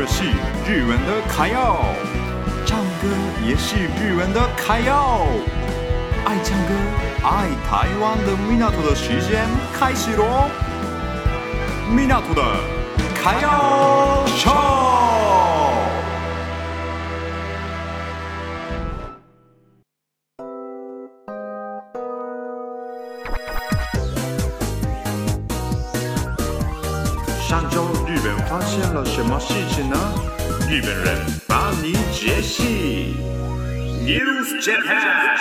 这是日文的卡要，唱歌也是日文的卡要。爱唱歌、爱台湾的米纳图的时间开始喽！米纳图的卡要唱。发现了什么事情呢？日本人帮你解析。News Japan。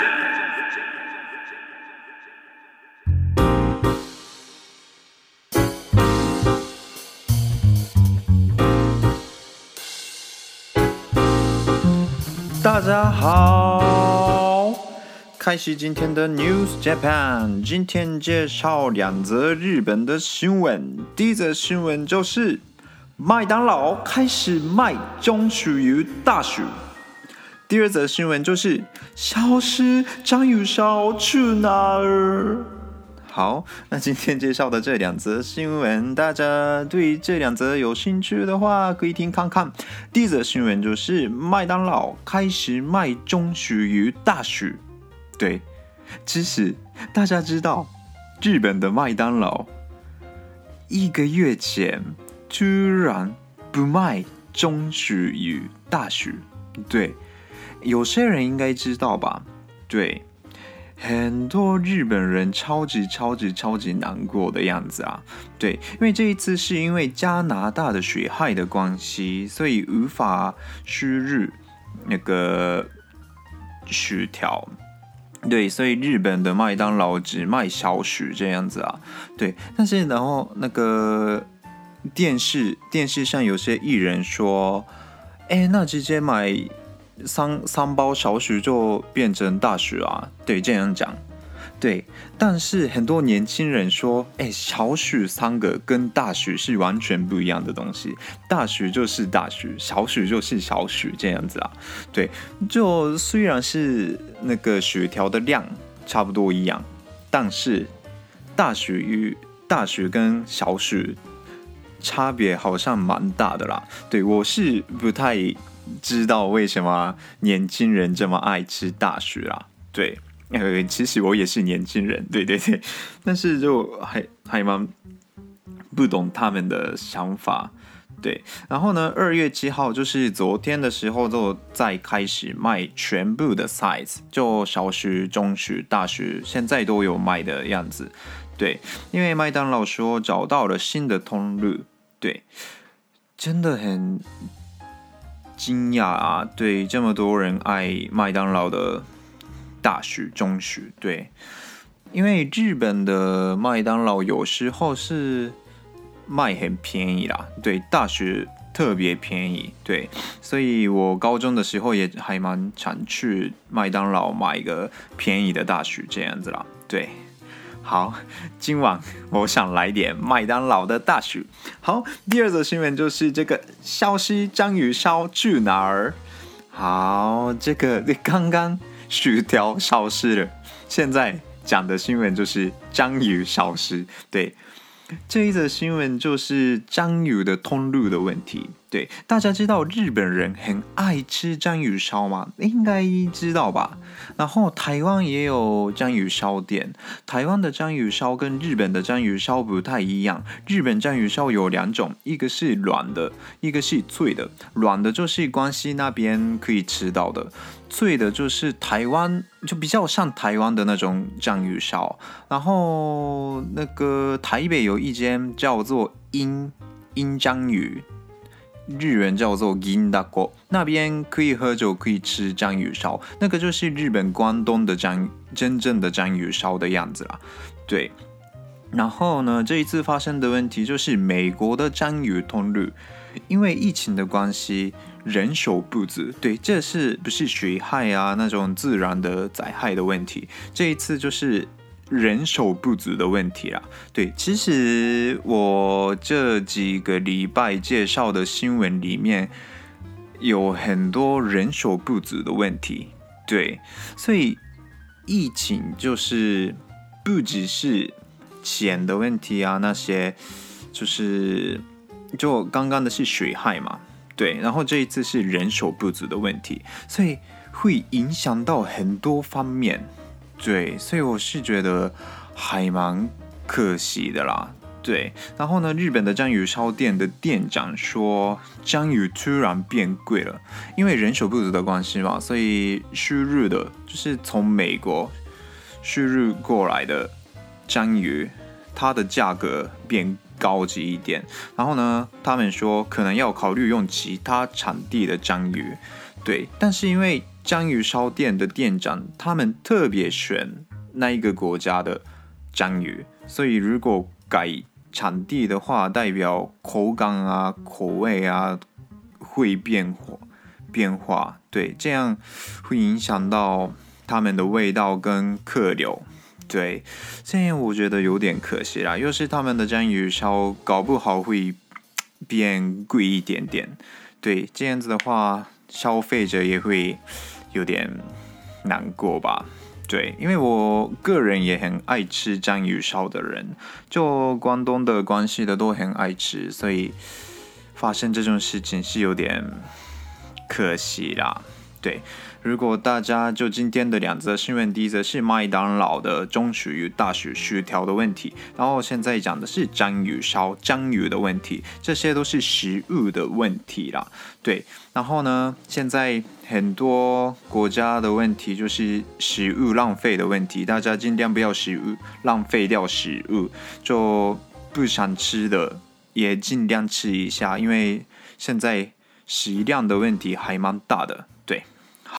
大家好。开始今天的 News Japan，今天介绍两则日本的新闻。第一则新闻就是麦当劳开始卖中薯与大薯。第二则新闻就是消失章鱼烧去哪儿？好，那今天介绍的这两则新闻，大家对这两则有兴趣的话，可以听看看。第一则新闻就是麦当劳开始卖中薯与大薯。对，其实大家知道，日本的麦当劳一个月前突然不卖中薯与大薯。对，有些人应该知道吧？对，很多日本人超级超级超级难过的样子啊。对，因为这一次是因为加拿大的水害的关系，所以无法输入那个薯条。对，所以日本的麦当劳只卖小薯这样子啊。对，但是然后那个电视电视上有些艺人说，哎，那直接买三三包小薯就变成大薯啊。对，这样讲。对，但是很多年轻人说，哎，小薯三个跟大薯是完全不一样的东西，大薯就是大薯，小薯就是小薯，这样子啊。对，就虽然是那个薯条的量差不多一样，但是大薯与大薯跟小薯差别好像蛮大的啦。对，我是不太知道为什么年轻人这么爱吃大学啦。对。呃，其实我也是年轻人，对 对对，但是就还还蛮不懂他们的想法，对。然后呢，二月七号就是昨天的时候，就在开始卖全部的 size，就小薯、中薯、大薯，现在都有卖的样子，对。因为麦当劳说找到了新的通路，对，真的很惊讶啊！对，这么多人爱麦当劳的。大学、中学，对，因为日本的麦当劳有时候是卖很便宜啦，对，大学特别便宜，对，所以我高中的时候也还蛮常去麦当劳买一个便宜的大学这样子啦，对，好，今晚我想来点麦当劳的大薯。好，第二则新闻就是这个消失章鱼烧去哪儿？好，这个刚刚。薯条消失了，现在讲的新闻就是章鱼消失。对，这一则新闻就是章鱼的通路的问题。对，大家知道日本人很爱吃章鱼烧吗？应该知道吧。然后台湾也有章鱼烧店。台湾的章鱼烧跟日本的章鱼烧不太一样。日本章鱼烧有两种，一个是软的，一个是脆的。软的就是关西那边可以吃到的，脆的就是台湾，就比较像台湾的那种章鱼烧。然后那个台北有一间叫做鹰鹰章鱼。日文叫做银だこ，那边可以喝酒，可以吃章鱼烧，那个就是日本关东的章真正的章鱼烧的样子啦。对，然后呢，这一次发生的问题就是美国的章鱼通路，因为疫情的关系，人手不足。对，这是不是水害啊？那种自然的灾害的问题，这一次就是。人手不足的问题啦，对，其实我这几个礼拜介绍的新闻里面有很多人手不足的问题，对，所以疫情就是不只是钱的问题啊，那些就是就刚刚的是水害嘛。对，然后这一次是人手不足的问题，所以会影响到很多方面。对，所以我是觉得还蛮可惜的啦。对，然后呢，日本的章鱼烧店的店长说，章鱼突然变贵了，因为人手不足的关系嘛，所以输入的就是从美国输入过来的章鱼，它的价格变高级一点。然后呢，他们说可能要考虑用其他产地的章鱼。对，但是因为章鱼烧店的店长他们特别选那一个国家的章鱼，所以如果改产地的话，代表口感啊、口味啊会变化变化，对，这样会影响到他们的味道跟客流，对，这样我觉得有点可惜啦。又是他们的章鱼烧，搞不好会变贵一点点，对，这样子的话，消费者也会有点难过吧。对，因为我个人也很爱吃章鱼烧的人，就关东的关系的都很爱吃，所以发生这种事情是有点可惜啦。对，如果大家就今天的两则新闻，第一则是麦当劳的中薯与大薯薯条的问题，然后现在讲的是章鱼烧章鱼的问题，这些都是食物的问题啦。对，然后呢，现在很多国家的问题就是食物浪费的问题，大家尽量不要食物浪费掉食物，就不想吃的也尽量吃一下，因为现在食量的问题还蛮大的。